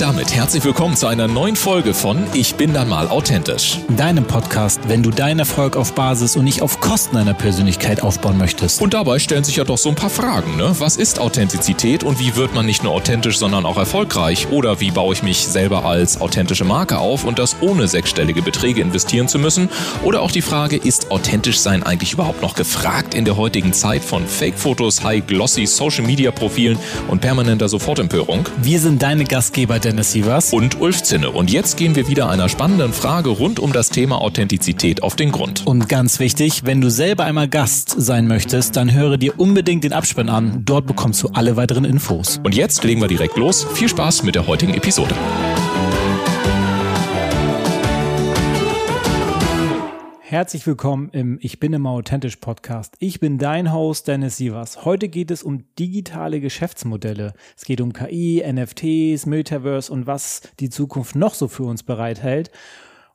Damit herzlich willkommen zu einer neuen Folge von Ich bin dann mal authentisch. Deinem Podcast, wenn du deinen Erfolg auf Basis und nicht auf Kosten deiner Persönlichkeit aufbauen möchtest. Und dabei stellen sich ja doch so ein paar Fragen, ne? Was ist Authentizität und wie wird man nicht nur authentisch, sondern auch erfolgreich? Oder wie baue ich mich selber als authentische Marke auf und das ohne sechsstellige Beträge investieren zu müssen? Oder auch die Frage, ist authentisch sein eigentlich überhaupt noch gefragt in der heutigen Zeit von Fake-Fotos, High-Glossy Social-Media-Profilen und permanenter Sofortempörung? Wir sind deine Gastgeber Dennis Sievers und Ulf Zinne. Und jetzt gehen wir wieder einer spannenden Frage rund um das Thema Authentizität auf den Grund. Und ganz wichtig, wenn du selber einmal Gast sein möchtest, dann höre dir unbedingt den Abspann an. Dort bekommst du alle weiteren Infos. Und jetzt legen wir direkt los. Viel Spaß mit der heutigen Episode. Herzlich willkommen im Ich bin immer authentisch Podcast. Ich bin dein Host Dennis Sievers. Heute geht es um digitale Geschäftsmodelle. Es geht um KI, NFTs, Metaverse und was die Zukunft noch so für uns bereithält.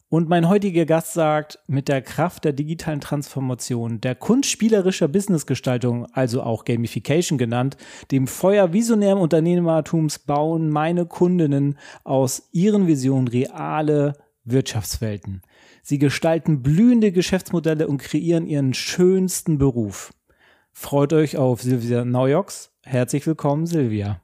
Und mein heutiger Gast sagt, mit der Kraft der digitalen Transformation, der kunstspielerischer Businessgestaltung, also auch Gamification genannt, dem Feuer visionären Unternehmertums bauen meine Kundinnen aus ihren Visionen reale Wirtschaftswelten. Sie gestalten blühende Geschäftsmodelle und kreieren ihren schönsten Beruf. Freut euch auf Silvia Neujoks. Herzlich willkommen, Silvia.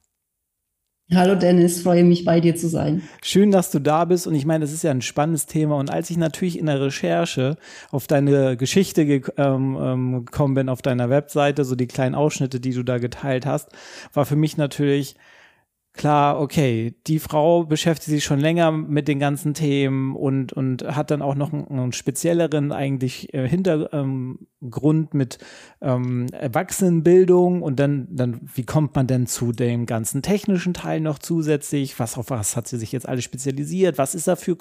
Hallo Dennis, freue mich bei dir zu sein. Schön, dass du da bist und ich meine, das ist ja ein spannendes Thema und als ich natürlich in der Recherche auf deine Geschichte ähm, ähm, gekommen bin, auf deiner Webseite, so die kleinen Ausschnitte, die du da geteilt hast, war für mich natürlich klar, okay, die Frau beschäftigt sich schon länger mit den ganzen Themen und, und hat dann auch noch einen, einen spezielleren eigentlich äh, Hintergrund ähm, mit ähm, Erwachsenenbildung und dann, dann, wie kommt man denn zu dem ganzen technischen Teil noch zusätzlich? Was auf was hat sie sich jetzt alles spezialisiert? Was ist da für,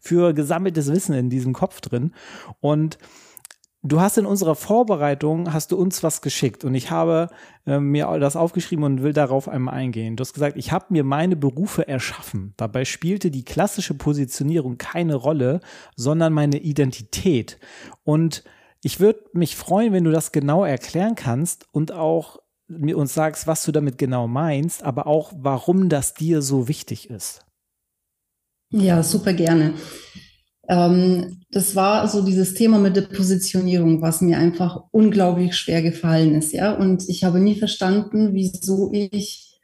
für gesammeltes Wissen in diesem Kopf drin? Und Du hast in unserer Vorbereitung, hast du uns was geschickt und ich habe äh, mir das aufgeschrieben und will darauf einmal eingehen. Du hast gesagt, ich habe mir meine Berufe erschaffen. Dabei spielte die klassische Positionierung keine Rolle, sondern meine Identität. Und ich würde mich freuen, wenn du das genau erklären kannst und auch mir uns sagst, was du damit genau meinst, aber auch warum das dir so wichtig ist. Ja, super gerne. Ähm, das war so dieses Thema mit der Positionierung, was mir einfach unglaublich schwer gefallen ist, ja. Und ich habe nie verstanden, wieso ich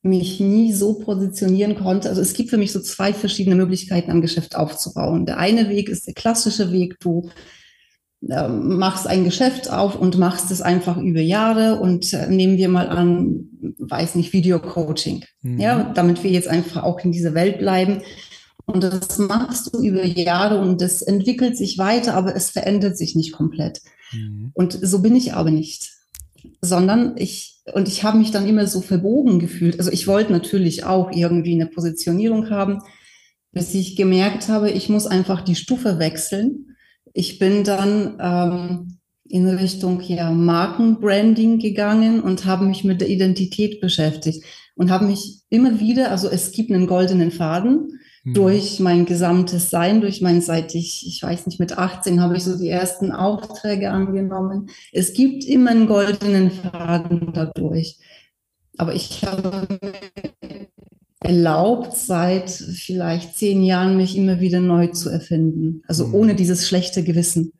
mich nie so positionieren konnte. Also es gibt für mich so zwei verschiedene Möglichkeiten, ein Geschäft aufzubauen. Der eine Weg ist der klassische Weg, du äh, machst ein Geschäft auf und machst es einfach über Jahre und äh, nehmen wir mal an, weiß nicht, Video-Coaching. Mhm. Ja, damit wir jetzt einfach auch in dieser Welt bleiben. Und das machst du über Jahre und das entwickelt sich weiter, aber es verändert sich nicht komplett. Mhm. Und so bin ich aber nicht, sondern ich, und ich habe mich dann immer so verbogen gefühlt. Also ich wollte natürlich auch irgendwie eine Positionierung haben, bis ich gemerkt habe, ich muss einfach die Stufe wechseln. Ich bin dann ähm, in Richtung ja, Markenbranding gegangen und habe mich mit der Identität beschäftigt und habe mich immer wieder, also es gibt einen goldenen Faden, Mhm. durch mein gesamtes Sein, durch mein, seit ich, ich weiß nicht, mit 18 habe ich so die ersten Aufträge angenommen. Es gibt immer einen goldenen Faden dadurch. Aber ich habe erlaubt, seit vielleicht zehn Jahren mich immer wieder neu zu erfinden. Also mhm. ohne dieses schlechte Gewissen.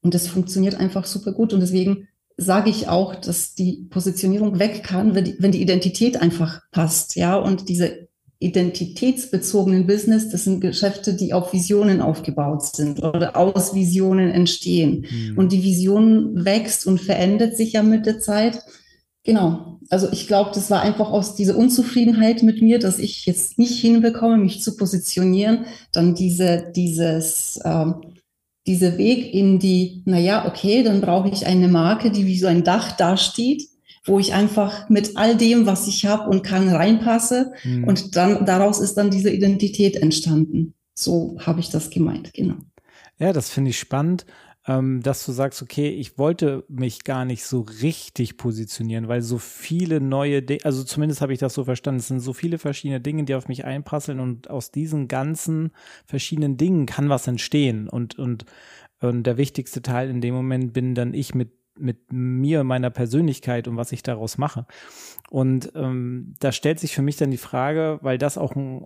Und das funktioniert einfach super gut. Und deswegen sage ich auch, dass die Positionierung weg kann, wenn die, wenn die Identität einfach passt, ja, und diese identitätsbezogenen Business, das sind Geschäfte, die auf Visionen aufgebaut sind oder aus Visionen entstehen. Mhm. Und die Vision wächst und verändert sich ja mit der Zeit. Genau. Also ich glaube, das war einfach aus dieser Unzufriedenheit mit mir, dass ich jetzt nicht hinbekomme, mich zu positionieren, dann diese, dieses, ähm, dieser Weg in die, naja, okay, dann brauche ich eine Marke, die wie so ein Dach dasteht wo ich einfach mit all dem, was ich habe und kann, reinpasse. Mhm. Und dann daraus ist dann diese Identität entstanden. So habe ich das gemeint, genau. Ja, das finde ich spannend, ähm, dass du sagst, okay, ich wollte mich gar nicht so richtig positionieren, weil so viele neue Dinge, also zumindest habe ich das so verstanden, es sind so viele verschiedene Dinge, die auf mich einprasseln und aus diesen ganzen verschiedenen Dingen kann was entstehen und, und, und der wichtigste Teil in dem Moment bin dann ich mit mit mir, meiner Persönlichkeit und was ich daraus mache. Und ähm, da stellt sich für mich dann die Frage, weil das auch ein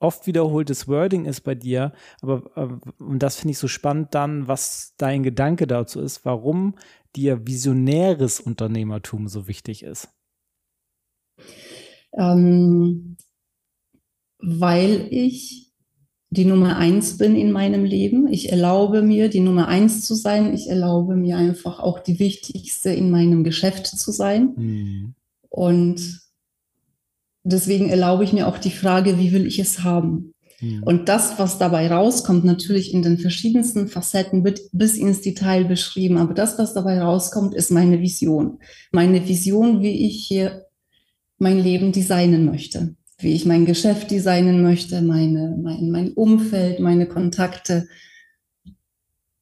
oft wiederholtes Wording ist bei dir, aber äh, und das finde ich so spannend dann, was dein Gedanke dazu ist, warum dir visionäres Unternehmertum so wichtig ist. Ähm, weil ich die Nummer eins bin in meinem Leben. Ich erlaube mir, die Nummer eins zu sein. Ich erlaube mir einfach auch die wichtigste in meinem Geschäft zu sein. Mhm. Und deswegen erlaube ich mir auch die Frage, wie will ich es haben? Mhm. Und das, was dabei rauskommt, natürlich in den verschiedensten Facetten wird bis ins Detail beschrieben. Aber das, was dabei rauskommt, ist meine Vision. Meine Vision, wie ich hier mein Leben designen möchte, wie ich mein Geschäft designen möchte, meine, mein, mein Umfeld, meine Kontakte.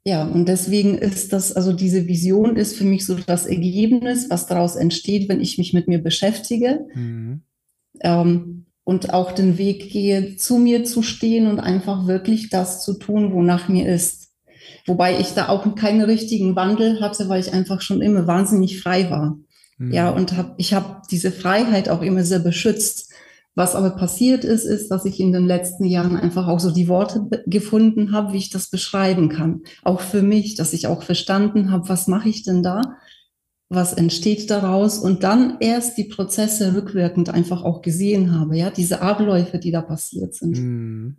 Ja, und deswegen ist das, also diese Vision ist für mich so das Ergebnis, was daraus entsteht, wenn ich mich mit mir beschäftige. Mhm. Ähm, und auch den Weg gehe, zu mir zu stehen und einfach wirklich das zu tun, wonach mir ist. Wobei ich da auch keinen richtigen Wandel hatte, weil ich einfach schon immer wahnsinnig frei war. Mhm. Ja, und hab, ich habe diese Freiheit auch immer sehr beschützt. Was aber passiert ist, ist, dass ich in den letzten Jahren einfach auch so die Worte gefunden habe, wie ich das beschreiben kann. Auch für mich, dass ich auch verstanden habe, was mache ich denn da? was entsteht daraus und dann erst die Prozesse rückwirkend einfach auch gesehen habe, ja, diese Abläufe, die da passiert sind. Hm.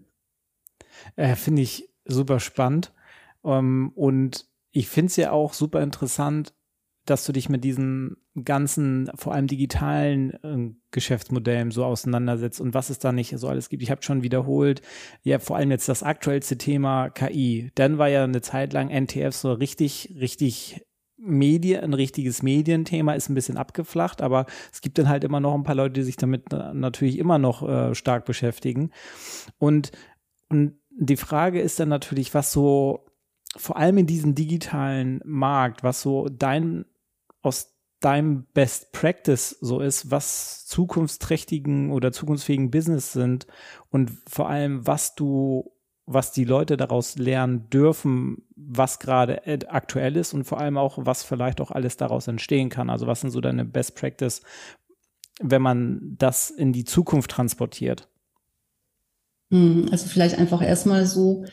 Äh, finde ich super spannend. Um, ähm, und ich finde es ja auch super interessant, dass du dich mit diesen ganzen, vor allem digitalen äh, Geschäftsmodellen so auseinandersetzt und was es da nicht so alles gibt. Ich habe schon wiederholt, ja, vor allem jetzt das aktuellste Thema KI. Dann war ja eine Zeit lang NTF so richtig, richtig Medien, ein richtiges Medienthema ist ein bisschen abgeflacht, aber es gibt dann halt immer noch ein paar Leute, die sich damit natürlich immer noch äh, stark beschäftigen. Und, und die Frage ist dann natürlich, was so vor allem in diesem digitalen Markt, was so dein aus deinem Best Practice so ist, was zukunftsträchtigen oder zukunftsfähigen Business sind und vor allem, was du was die Leute daraus lernen dürfen, was gerade aktuell ist und vor allem auch, was vielleicht auch alles daraus entstehen kann. Also was sind so deine Best Practice, wenn man das in die Zukunft transportiert? Hm, also vielleicht einfach erstmal so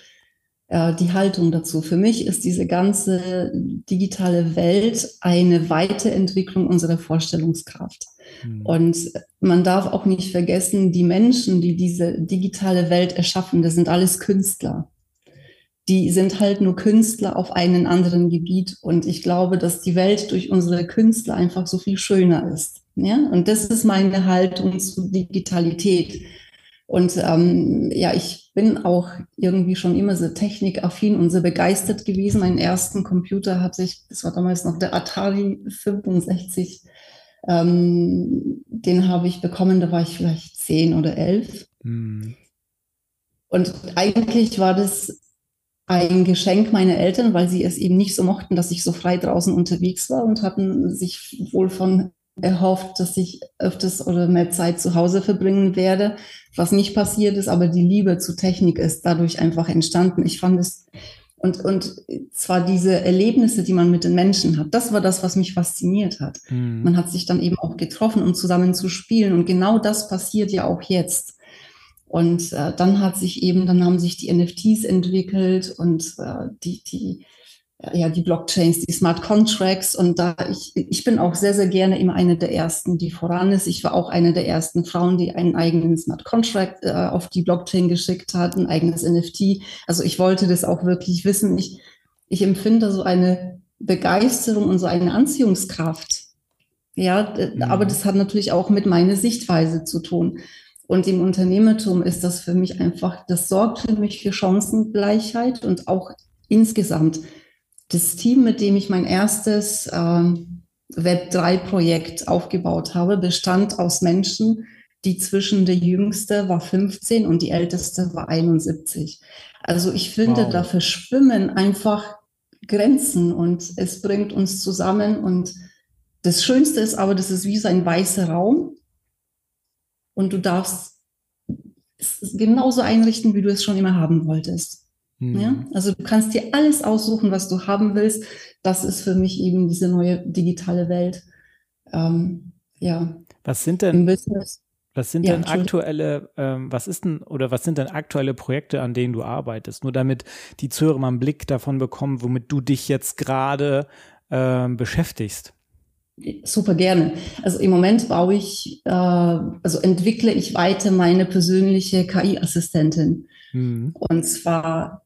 äh, die Haltung dazu. Für mich ist diese ganze digitale Welt eine Weiterentwicklung unserer Vorstellungskraft. Mhm. Und man darf auch nicht vergessen, die Menschen, die diese digitale Welt erschaffen, das sind alles Künstler. Die sind halt nur Künstler auf einem anderen Gebiet. Und ich glaube, dass die Welt durch unsere Künstler einfach so viel schöner ist. Ja? Und das ist meine Haltung zur Digitalität. Und ähm, ja, ich bin auch irgendwie schon immer so technikaffin und so begeistert gewesen. Meinen ersten Computer hatte ich, das war damals noch der Atari 65 ähm, den habe ich bekommen, da war ich vielleicht zehn oder elf. Mhm. Und eigentlich war das ein Geschenk meiner Eltern, weil sie es eben nicht so mochten, dass ich so frei draußen unterwegs war und hatten sich wohl von erhofft, dass ich öfters oder mehr Zeit zu Hause verbringen werde, was nicht passiert ist, aber die Liebe zu Technik ist dadurch einfach entstanden. Ich fand es und, und zwar diese Erlebnisse, die man mit den Menschen hat, das war das, was mich fasziniert hat. Mhm. Man hat sich dann eben auch getroffen, um zusammen zu spielen. Und genau das passiert ja auch jetzt. Und äh, dann hat sich eben, dann haben sich die NFTs entwickelt und äh, die, die ja, die Blockchains, die Smart Contracts. Und da ich, ich bin auch sehr, sehr gerne immer eine der ersten, die voran ist. Ich war auch eine der ersten Frauen, die einen eigenen Smart Contract äh, auf die Blockchain geschickt hat, ein eigenes NFT. Also ich wollte das auch wirklich wissen. Ich, ich empfinde so eine Begeisterung und so eine Anziehungskraft. Ja, mhm. aber das hat natürlich auch mit meiner Sichtweise zu tun. Und im Unternehmertum ist das für mich einfach, das sorgt für mich für Chancengleichheit und auch insgesamt das Team, mit dem ich mein erstes ähm, Web3-Projekt aufgebaut habe, bestand aus Menschen, die zwischen der jüngste war 15 und die älteste war 71. Also ich finde, wow. da verschwimmen einfach Grenzen und es bringt uns zusammen. Und das Schönste ist aber, das ist wie so ein weißer Raum und du darfst es genauso einrichten, wie du es schon immer haben wolltest. Mhm. Ja? Also du kannst dir alles aussuchen, was du haben willst. Das ist für mich eben diese neue digitale Welt. Ähm, ja. Was sind denn, was sind ja, denn aktuelle, ähm, was ist denn, oder was sind denn aktuelle Projekte, an denen du arbeitest? Nur damit die Zuhörer mal einen Blick davon bekommen, womit du dich jetzt gerade ähm, beschäftigst. Super gerne. Also im Moment baue ich, äh, also entwickle ich weiter meine persönliche KI-Assistentin. Mhm. Und zwar,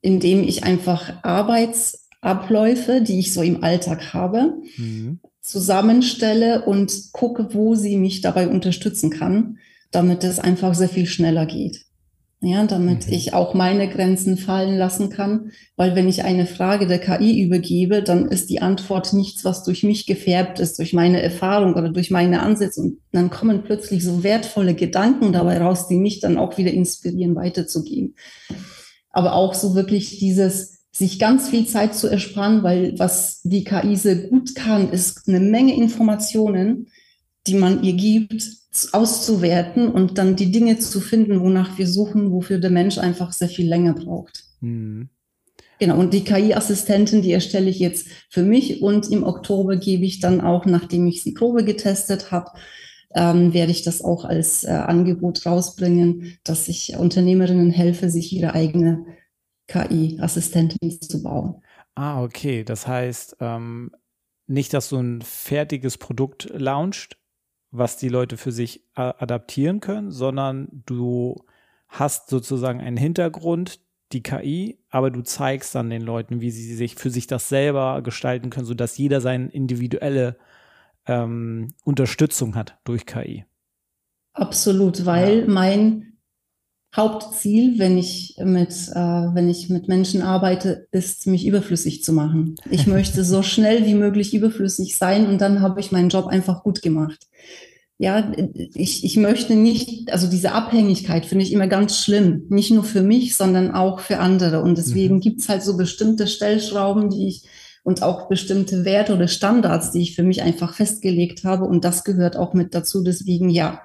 indem ich einfach Arbeitsabläufe, die ich so im Alltag habe, mhm. zusammenstelle und gucke, wo sie mich dabei unterstützen kann, damit es einfach sehr viel schneller geht ja, damit mhm. ich auch meine Grenzen fallen lassen kann. Weil wenn ich eine Frage der KI übergebe, dann ist die Antwort nichts, was durch mich gefärbt ist, durch meine Erfahrung oder durch meine Ansätze. Und dann kommen plötzlich so wertvolle Gedanken dabei raus, die mich dann auch wieder inspirieren, weiterzugehen. Aber auch so wirklich dieses, sich ganz viel Zeit zu ersparen, weil was die KI sehr gut kann, ist eine Menge Informationen, die man ihr gibt, auszuwerten und dann die Dinge zu finden, wonach wir suchen, wofür der Mensch einfach sehr viel länger braucht. Mhm. Genau, und die KI-Assistentin, die erstelle ich jetzt für mich und im Oktober gebe ich dann auch, nachdem ich sie Probe getestet habe, ähm, werde ich das auch als äh, Angebot rausbringen, dass ich Unternehmerinnen helfe, sich ihre eigene KI-Assistentin zu bauen. Ah, okay. Das heißt, ähm, nicht, dass du ein fertiges Produkt launcht, was die Leute für sich adaptieren können, sondern du hast sozusagen einen Hintergrund, die KI, aber du zeigst dann den Leuten, wie sie sich für sich das selber gestalten können, sodass jeder seine individuelle ähm, Unterstützung hat durch KI. Absolut, weil ja. mein Hauptziel, wenn ich mit, äh, wenn ich mit Menschen arbeite, ist, mich überflüssig zu machen. Ich möchte so schnell wie möglich überflüssig sein und dann habe ich meinen Job einfach gut gemacht. Ja, ich, ich möchte nicht, also diese Abhängigkeit finde ich immer ganz schlimm. Nicht nur für mich, sondern auch für andere. Und deswegen mhm. gibt's halt so bestimmte Stellschrauben, die ich und auch bestimmte Werte oder Standards, die ich für mich einfach festgelegt habe. Und das gehört auch mit dazu. Deswegen ja,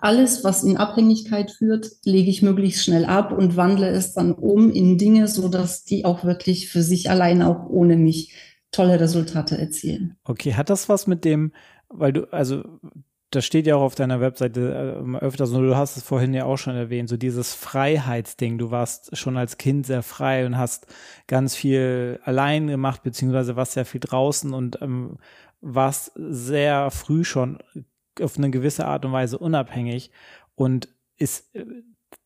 alles, was in Abhängigkeit führt, lege ich möglichst schnell ab und wandle es dann um in Dinge, so dass die auch wirklich für sich alleine auch ohne mich tolle Resultate erzielen. Okay, hat das was mit dem, weil du, also das steht ja auch auf deiner Webseite äh, öfters, und du hast es vorhin ja auch schon erwähnt, so dieses Freiheitsding. Du warst schon als Kind sehr frei und hast ganz viel allein gemacht, beziehungsweise warst sehr viel draußen und ähm, warst sehr früh schon auf eine gewisse Art und Weise unabhängig und ist äh,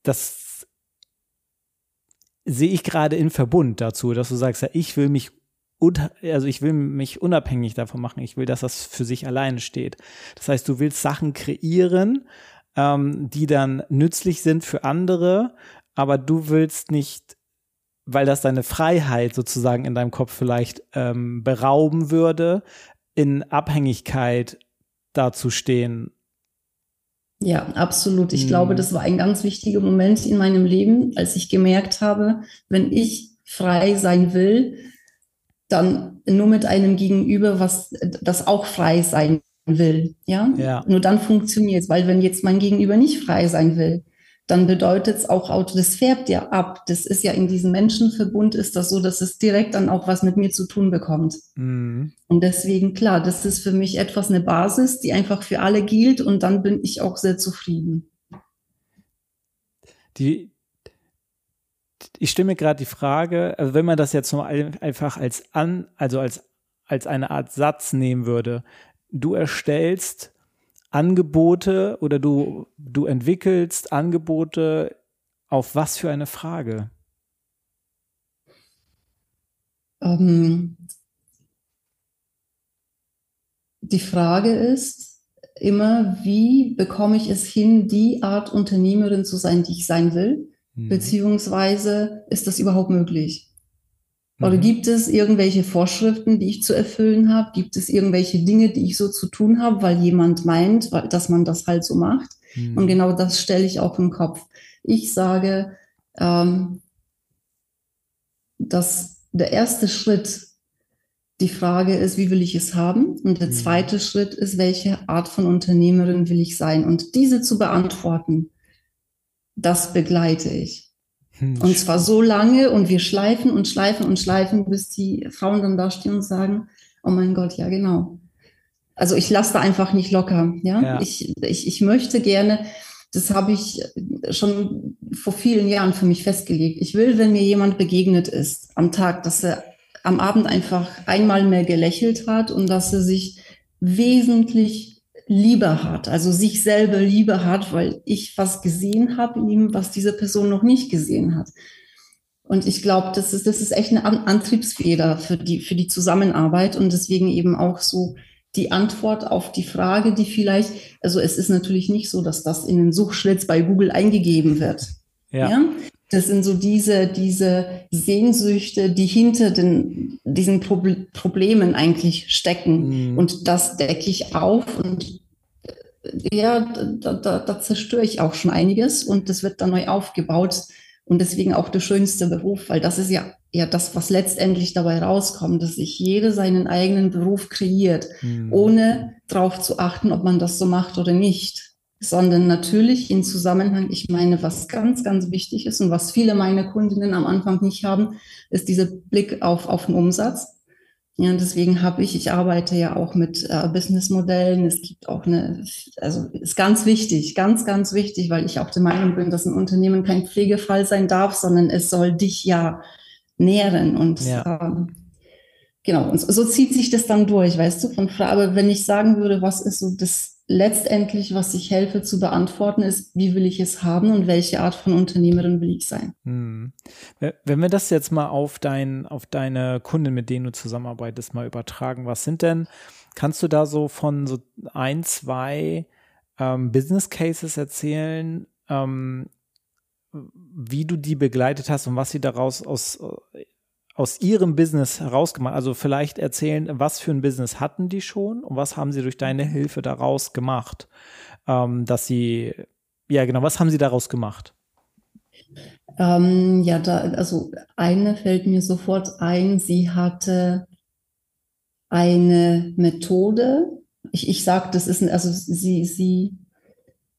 das sehe ich gerade in Verbund dazu, dass du sagst, ja, ich will mich also ich will mich unabhängig davon machen. Ich will, dass das für sich alleine steht. Das heißt, du willst Sachen kreieren, ähm, die dann nützlich sind für andere, aber du willst nicht, weil das deine Freiheit sozusagen in deinem Kopf vielleicht ähm, berauben würde, in Abhängigkeit dazu stehen. Ja, absolut. Ich hm. glaube, das war ein ganz wichtiger Moment in meinem Leben, als ich gemerkt habe, wenn ich frei sein will, dann nur mit einem Gegenüber, was das auch frei sein will. Ja, ja. nur dann funktioniert es, weil wenn jetzt mein Gegenüber nicht frei sein will, dann bedeutet es auch Auto, das färbt ja ab. Das ist ja in diesem Menschenverbund ist das so, dass es direkt dann auch was mit mir zu tun bekommt. Mhm. Und deswegen, klar, das ist für mich etwas eine Basis, die einfach für alle gilt und dann bin ich auch sehr zufrieden. Die, ich stelle mir gerade die Frage, also wenn man das jetzt nur einfach als an, also als, als eine Art Satz nehmen würde, du erstellst Angebote oder du, du entwickelst Angebote auf was für eine Frage? Ähm, die Frage ist immer, wie bekomme ich es hin, die Art Unternehmerin zu sein, die ich sein will? Mhm. Beziehungsweise ist das überhaupt möglich? Oder mhm. gibt es irgendwelche Vorschriften, die ich zu erfüllen habe? Gibt es irgendwelche Dinge, die ich so zu tun habe, weil jemand meint, dass man das halt so macht? Mhm. Und genau das stelle ich auch im Kopf. Ich sage, ähm, dass der erste Schritt die Frage ist, wie will ich es haben? Und der mhm. zweite Schritt ist, welche Art von Unternehmerin will ich sein? Und diese zu beantworten, das begleite ich. Hm. Und zwar so lange und wir schleifen und schleifen und schleifen, bis die Frauen dann da stehen und sagen, oh mein Gott, ja genau. Also ich lasse da einfach nicht locker. Ja? ja. Ich, ich, ich möchte gerne, das habe ich schon vor vielen Jahren für mich festgelegt. Ich will, wenn mir jemand begegnet ist am Tag, dass er am Abend einfach einmal mehr gelächelt hat und dass er sich wesentlich lieber hat, also sich selber lieber hat, weil ich was gesehen habe in ihm, was diese Person noch nicht gesehen hat. Und ich glaube, das ist, das ist echt eine Antriebsfeder für die, für die Zusammenarbeit und deswegen eben auch so die Antwort auf die Frage, die vielleicht, also es ist natürlich nicht so, dass das in den Suchschlitz bei Google eingegeben wird. Ja. ja? Das sind so diese, diese Sehnsüchte, die hinter den, diesen Proble Problemen eigentlich stecken. Mhm. Und das decke ich auf und ja, da, da, da zerstöre ich auch schon einiges und das wird dann neu aufgebaut. Und deswegen auch der schönste Beruf, weil das ist ja, ja das, was letztendlich dabei rauskommt, dass sich jeder seinen eigenen Beruf kreiert, mhm. ohne darauf zu achten, ob man das so macht oder nicht sondern natürlich in Zusammenhang, ich meine, was ganz, ganz wichtig ist und was viele meiner Kundinnen am Anfang nicht haben, ist dieser Blick auf, auf den Umsatz. Ja, deswegen habe ich, ich arbeite ja auch mit äh, Businessmodellen. Es gibt auch eine, also ist ganz wichtig, ganz, ganz wichtig, weil ich auch der Meinung bin, dass ein Unternehmen kein Pflegefall sein darf, sondern es soll dich ja nähren und ja. ähm, genau, und so, so zieht sich das dann durch, weißt du, von aber wenn ich sagen würde, was ist so das letztendlich, was ich helfe zu beantworten, ist, wie will ich es haben und welche Art von Unternehmerin will ich sein. Hm. Wenn wir das jetzt mal auf, dein, auf deine Kunden, mit denen du zusammenarbeitest, mal übertragen, was sind denn, kannst du da so von so ein, zwei ähm, Business Cases erzählen, ähm, wie du die begleitet hast und was sie daraus aus aus ihrem Business herausgemacht? Also vielleicht erzählen, was für ein Business hatten die schon und was haben sie durch deine Hilfe daraus gemacht, ähm, dass sie, ja genau, was haben sie daraus gemacht? Ähm, ja, da, also eine fällt mir sofort ein, sie hatte eine Methode. Ich, ich sage, das ist, also sie, sie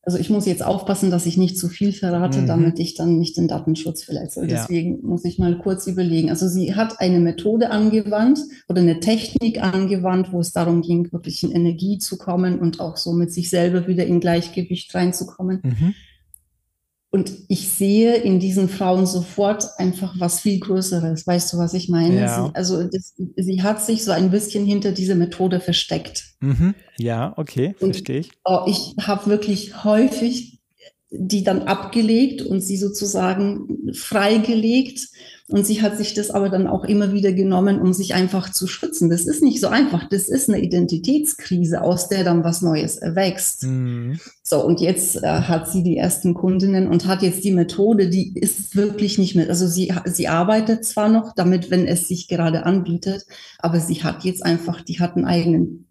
also ich muss jetzt aufpassen, dass ich nicht zu viel verrate, mhm. damit ich dann nicht den Datenschutz verletze. Ja. Deswegen muss ich mal kurz überlegen. Also sie hat eine Methode angewandt oder eine Technik angewandt, wo es darum ging, wirklich in Energie zu kommen und auch so mit sich selber wieder in Gleichgewicht reinzukommen. Mhm. Und ich sehe in diesen Frauen sofort einfach was viel Größeres. Weißt du, was ich meine? Ja. Sie, also das, sie hat sich so ein bisschen hinter diese Methode versteckt. Mhm. Ja, okay, verstehe ich. Oh, ich habe wirklich häufig die dann abgelegt und sie sozusagen freigelegt und sie hat sich das aber dann auch immer wieder genommen, um sich einfach zu schützen. Das ist nicht so einfach. Das ist eine Identitätskrise, aus der dann was Neues erwächst. Mhm. So, und jetzt äh, hat sie die ersten Kundinnen und hat jetzt die Methode, die ist wirklich nicht mehr, also sie, sie arbeitet zwar noch damit, wenn es sich gerade anbietet, aber sie hat jetzt einfach, die hat einen eigenen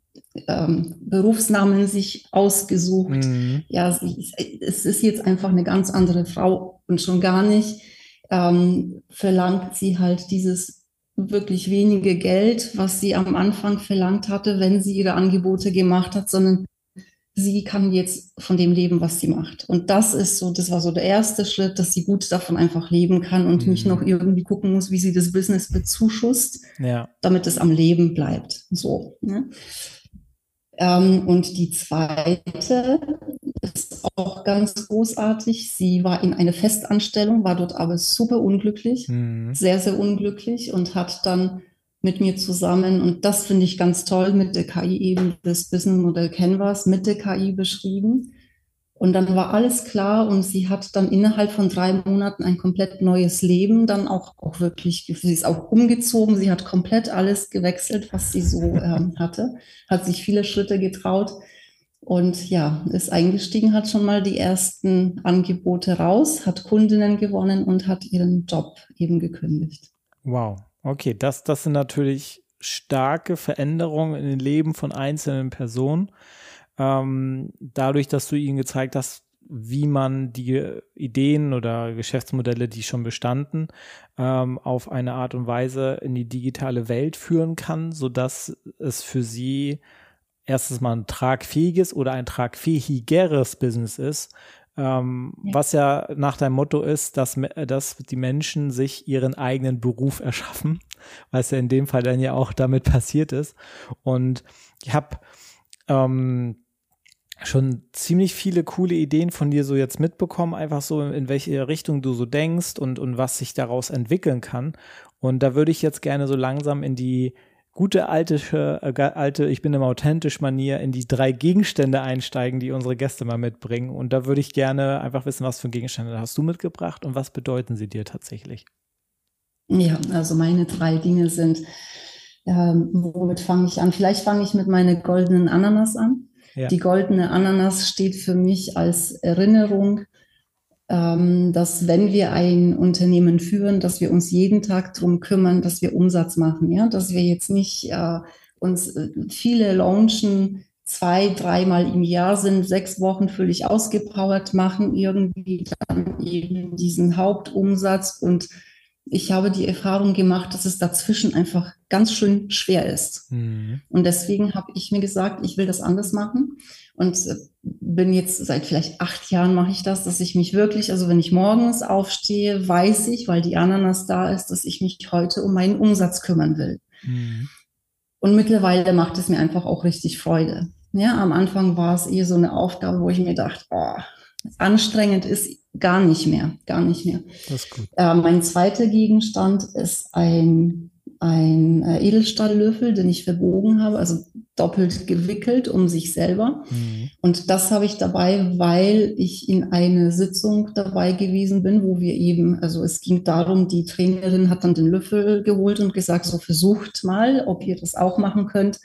ähm, Berufsnamen sich ausgesucht. Mhm. Ja, sie, es ist jetzt einfach eine ganz andere Frau und schon gar nicht ähm, verlangt sie halt dieses wirklich wenige Geld, was sie am Anfang verlangt hatte, wenn sie ihre Angebote gemacht hat, sondern sie kann jetzt von dem leben, was sie macht. Und das ist so, das war so der erste Schritt, dass sie gut davon einfach leben kann und mhm. nicht noch irgendwie gucken muss, wie sie das Business bezuschusst, ja. damit es am Leben bleibt. So. Ne? Ähm, und die zweite ist auch ganz großartig. Sie war in einer Festanstellung, war dort aber super unglücklich, mhm. sehr, sehr unglücklich und hat dann mit mir zusammen, und das finde ich ganz toll, mit der KI eben das Businessmodell Canvas mit der KI beschrieben. Und dann war alles klar und sie hat dann innerhalb von drei Monaten ein komplett neues Leben, dann auch, auch wirklich, sie ist auch umgezogen, sie hat komplett alles gewechselt, was sie so ähm, hatte, hat sich viele Schritte getraut und ja, ist eingestiegen, hat schon mal die ersten Angebote raus, hat Kundinnen gewonnen und hat ihren Job eben gekündigt. Wow, okay, das, das sind natürlich starke Veränderungen in den Leben von einzelnen Personen ähm, dadurch, dass du ihnen gezeigt hast, wie man die Ideen oder Geschäftsmodelle, die schon bestanden, ähm, auf eine Art und Weise in die digitale Welt führen kann, so dass es für sie erstens mal ein tragfähiges oder ein tragfähigeres Business ist, ähm, ja. was ja nach deinem Motto ist, dass, dass die Menschen sich ihren eigenen Beruf erschaffen, was ja in dem Fall dann ja auch damit passiert ist. Und ich habe ähm, schon ziemlich viele coole Ideen von dir so jetzt mitbekommen, einfach so in welche Richtung du so denkst und, und was sich daraus entwickeln kann. Und da würde ich jetzt gerne so langsam in die gute alte, äh, alte, ich bin immer authentisch Manier in die drei Gegenstände einsteigen, die unsere Gäste mal mitbringen. Und da würde ich gerne einfach wissen, was für Gegenstände hast du mitgebracht und was bedeuten sie dir tatsächlich? Ja, also meine drei Dinge sind, ähm, womit fange ich an? Vielleicht fange ich mit meiner goldenen Ananas an. Ja. Die goldene Ananas steht für mich als Erinnerung, dass wenn wir ein Unternehmen führen, dass wir uns jeden Tag darum kümmern, dass wir Umsatz machen, ja, dass wir jetzt nicht äh, uns äh, viele launchen, zwei, dreimal im Jahr sind, sechs Wochen völlig ausgepowert machen, irgendwie dann eben diesen Hauptumsatz und ich habe die Erfahrung gemacht, dass es dazwischen einfach ganz schön schwer ist. Mhm. Und deswegen habe ich mir gesagt, ich will das anders machen. Und äh, bin jetzt seit vielleicht acht Jahren mache ich das, dass ich mich wirklich, also wenn ich morgens aufstehe, weiß ich, weil die Ananas da ist, dass ich mich heute um meinen Umsatz kümmern will. Mhm. Und mittlerweile macht es mir einfach auch richtig Freude. Ja, am Anfang war es eher so eine Aufgabe, wo ich mir dachte, oh, anstrengend ist gar nicht mehr, gar nicht mehr. Äh, mein zweiter Gegenstand ist ein, ein äh, Edelstahllöffel, den ich verbogen habe, also doppelt gewickelt um sich selber. Mhm. Und das habe ich dabei, weil ich in eine Sitzung dabei gewesen bin, wo wir eben, also es ging darum, die Trainerin hat dann den Löffel geholt und gesagt, so versucht mal, ob ihr das auch machen könnt.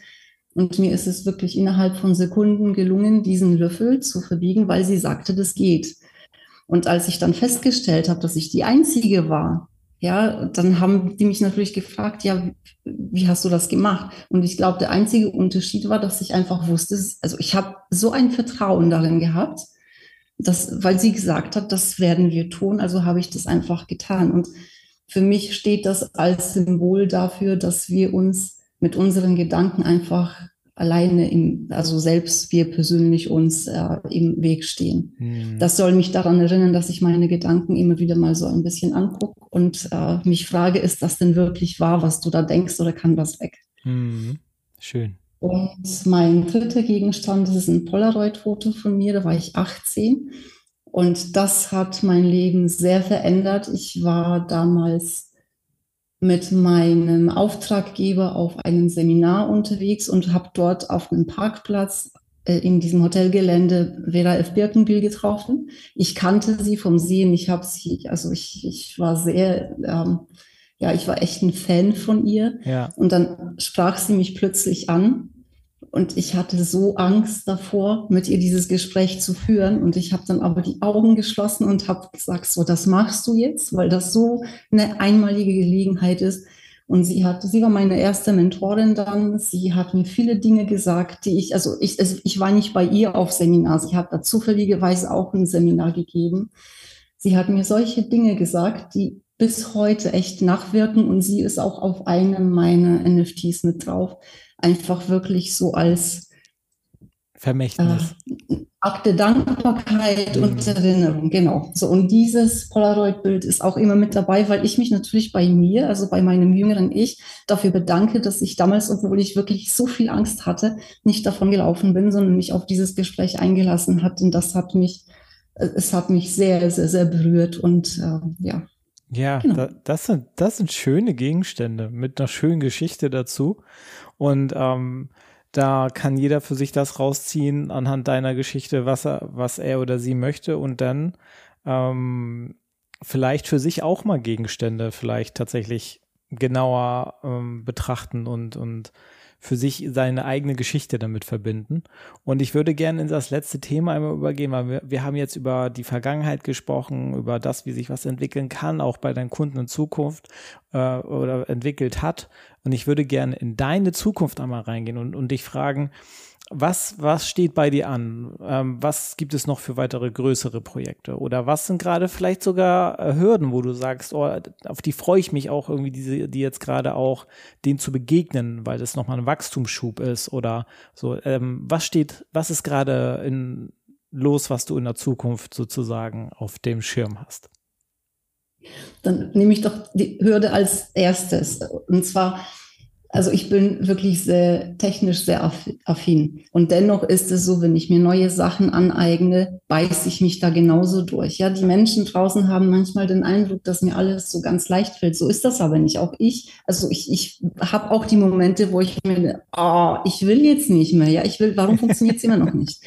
Und mir ist es wirklich innerhalb von Sekunden gelungen, diesen Löffel zu verbiegen, weil sie sagte, das geht. Und als ich dann festgestellt habe, dass ich die Einzige war, ja, dann haben die mich natürlich gefragt, ja, wie hast du das gemacht? Und ich glaube, der einzige Unterschied war, dass ich einfach wusste, also ich habe so ein Vertrauen darin gehabt, dass, weil sie gesagt hat, das werden wir tun, also habe ich das einfach getan. Und für mich steht das als Symbol dafür, dass wir uns mit unseren Gedanken einfach alleine im, also selbst wir persönlich uns äh, im Weg stehen. Mhm. Das soll mich daran erinnern, dass ich meine Gedanken immer wieder mal so ein bisschen angucke und äh, mich frage, ist das denn wirklich wahr, was du da denkst oder kann das weg? Mhm. Schön. Und mein dritter Gegenstand, das ist ein Polaroid-Foto von mir, da war ich 18. Und das hat mein Leben sehr verändert. Ich war damals mit meinem Auftraggeber auf einem Seminar unterwegs und habe dort auf einem Parkplatz äh, in diesem Hotelgelände Vera F. Birkenbiel getroffen. Ich kannte sie vom Sehen. Ich habe sie, also ich, ich war sehr, ähm, ja, ich war echt ein Fan von ihr. Ja. Und dann sprach sie mich plötzlich an und ich hatte so Angst davor, mit ihr dieses Gespräch zu führen. Und ich habe dann aber die Augen geschlossen und habe gesagt, so, das machst du jetzt, weil das so eine einmalige Gelegenheit ist. Und sie hat, sie war meine erste Mentorin dann. Sie hat mir viele Dinge gesagt, die ich, also ich, ich war nicht bei ihr auf Seminar. Sie hat da zufälligerweise auch ein Seminar gegeben. Sie hat mir solche Dinge gesagt, die bis heute echt nachwirken. Und sie ist auch auf einem meiner NFTs mit drauf einfach wirklich so als Vermächtnis. Äh, Akte Dankbarkeit mhm. und Erinnerung, genau. So, und dieses Polaroid-Bild ist auch immer mit dabei, weil ich mich natürlich bei mir, also bei meinem jüngeren Ich, dafür bedanke, dass ich damals, obwohl ich wirklich so viel Angst hatte, nicht davon gelaufen bin, sondern mich auf dieses Gespräch eingelassen hat. Und das hat mich, äh, es hat mich sehr, sehr, sehr berührt und äh, ja. Ja, genau. da, das, sind, das sind schöne Gegenstände mit einer schönen Geschichte dazu. Und ähm, da kann jeder für sich das rausziehen anhand deiner Geschichte, was er, was er oder sie möchte und dann ähm, vielleicht für sich auch mal Gegenstände vielleicht tatsächlich genauer ähm, betrachten und, und für sich seine eigene Geschichte damit verbinden. Und ich würde gerne in das letzte Thema einmal übergehen, weil wir, wir haben jetzt über die Vergangenheit gesprochen, über das, wie sich was entwickeln kann, auch bei deinen Kunden in Zukunft äh, oder entwickelt hat. Und ich würde gerne in deine Zukunft einmal reingehen und, und dich fragen, was, was steht bei dir an? Ähm, was gibt es noch für weitere größere Projekte? Oder was sind gerade vielleicht sogar äh, Hürden, wo du sagst, oh, auf die freue ich mich auch irgendwie, diese, die jetzt gerade auch denen zu begegnen, weil das nochmal ein Wachstumsschub ist oder so. Ähm, was steht, was ist gerade in, los, was du in der Zukunft sozusagen auf dem Schirm hast? Dann nehme ich doch die Hürde als erstes. Und zwar also ich bin wirklich sehr technisch sehr affin. Und dennoch ist es so, wenn ich mir neue Sachen aneigne, beiße ich mich da genauso durch. Ja, die Menschen draußen haben manchmal den Eindruck, dass mir alles so ganz leicht fällt. So ist das aber nicht. Auch ich, also ich, ich habe auch die Momente, wo ich mir, oh, ich will jetzt nicht mehr. Ja, ich will, warum funktioniert es immer noch nicht?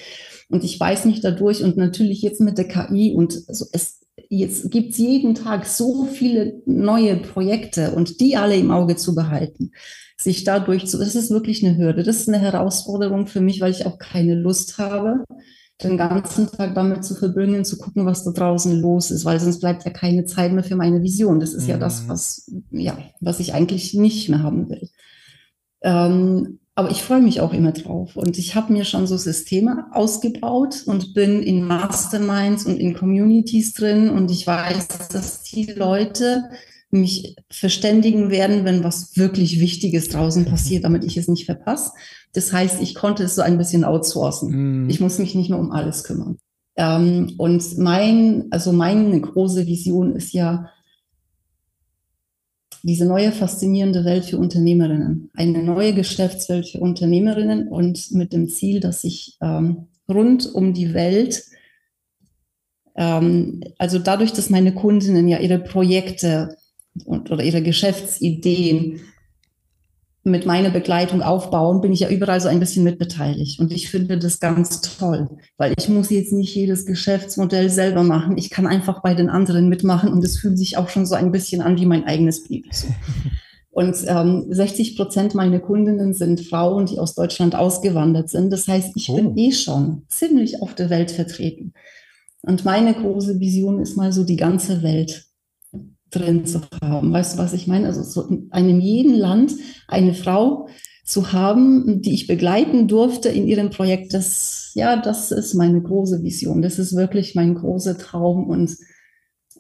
Und ich beiße mich da durch. Und natürlich jetzt mit der KI und so, es, jetzt gibt es jeden Tag so viele neue Projekte und die alle im Auge zu behalten sich dadurch zu, das ist wirklich eine Hürde. Das ist eine Herausforderung für mich, weil ich auch keine Lust habe, den ganzen Tag damit zu verbringen, zu gucken, was da draußen los ist, weil sonst bleibt ja keine Zeit mehr für meine Vision. Das ist mhm. ja das, mhm. was, ja, was ich eigentlich nicht mehr haben will. Ähm, aber ich freue mich auch immer drauf. Und ich habe mir schon so Systeme ausgebaut und bin in Masterminds und in Communities drin. Und ich weiß, dass die Leute mich verständigen werden, wenn was wirklich Wichtiges draußen passiert, damit ich es nicht verpasse. Das heißt, ich konnte es so ein bisschen outsourcen. Mm. Ich muss mich nicht mehr um alles kümmern. Ähm, und mein, also meine große Vision ist ja diese neue faszinierende Welt für Unternehmerinnen, eine neue Geschäftswelt für Unternehmerinnen und mit dem Ziel, dass ich ähm, rund um die Welt ähm, also dadurch, dass meine Kundinnen ja ihre Projekte und, oder ihre Geschäftsideen mit meiner Begleitung aufbauen, bin ich ja überall so ein bisschen mitbeteiligt. Und ich finde das ganz toll, weil ich muss jetzt nicht jedes Geschäftsmodell selber machen. Ich kann einfach bei den anderen mitmachen und es fühlt sich auch schon so ein bisschen an wie mein eigenes Baby. Und ähm, 60 Prozent meiner Kundinnen sind Frauen, die aus Deutschland ausgewandert sind. Das heißt, ich oh. bin eh schon ziemlich auf der Welt vertreten. Und meine große Vision ist mal so die ganze Welt drin zu haben. Weißt du, was ich meine? Also so in einem jeden Land eine Frau zu haben, die ich begleiten durfte in ihrem Projekt, das, ja, das ist meine große Vision. Das ist wirklich mein großer Traum und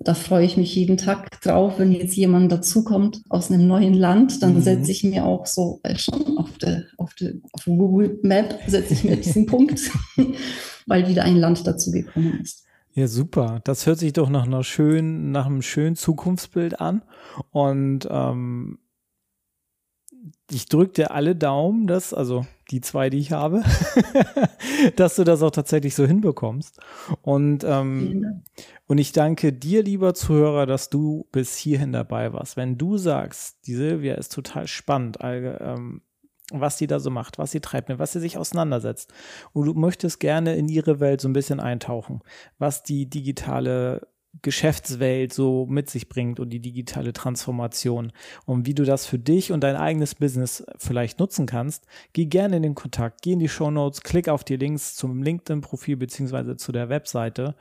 da freue ich mich jeden Tag drauf, wenn jetzt jemand dazukommt aus einem neuen Land, dann mhm. setze ich mir auch so äh, schon auf der, auf der auf Google Map setze ich mir diesen Punkt, weil wieder ein Land dazugekommen ist. Ja, super. Das hört sich doch nach einer schönen, nach einem schönen Zukunftsbild an. Und ähm, ich drücke dir alle Daumen, dass, also die zwei, die ich habe, dass du das auch tatsächlich so hinbekommst. Und, ähm, und ich danke dir, lieber Zuhörer, dass du bis hierhin dabei warst. Wenn du sagst, die Silvia ist total spannend, ähm, was sie da so macht, was sie treibt, mit was sie sich auseinandersetzt. Und du möchtest gerne in ihre Welt so ein bisschen eintauchen, was die digitale Geschäftswelt so mit sich bringt und die digitale Transformation und wie du das für dich und dein eigenes Business vielleicht nutzen kannst, geh gerne in den Kontakt, geh in die Show Notes, klick auf die Links zum LinkedIn-Profil beziehungsweise zu der Webseite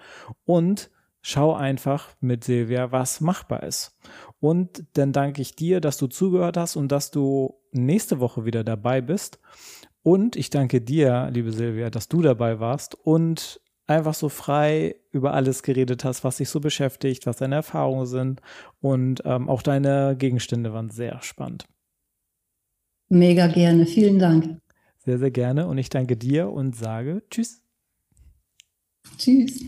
und schau einfach mit Silvia, was machbar ist. Und dann danke ich dir, dass du zugehört hast und dass du nächste Woche wieder dabei bist. Und ich danke dir, liebe Silvia, dass du dabei warst und einfach so frei über alles geredet hast, was dich so beschäftigt, was deine Erfahrungen sind. Und ähm, auch deine Gegenstände waren sehr spannend. Mega gerne. Vielen Dank. Sehr, sehr gerne. Und ich danke dir und sage Tschüss. Tschüss.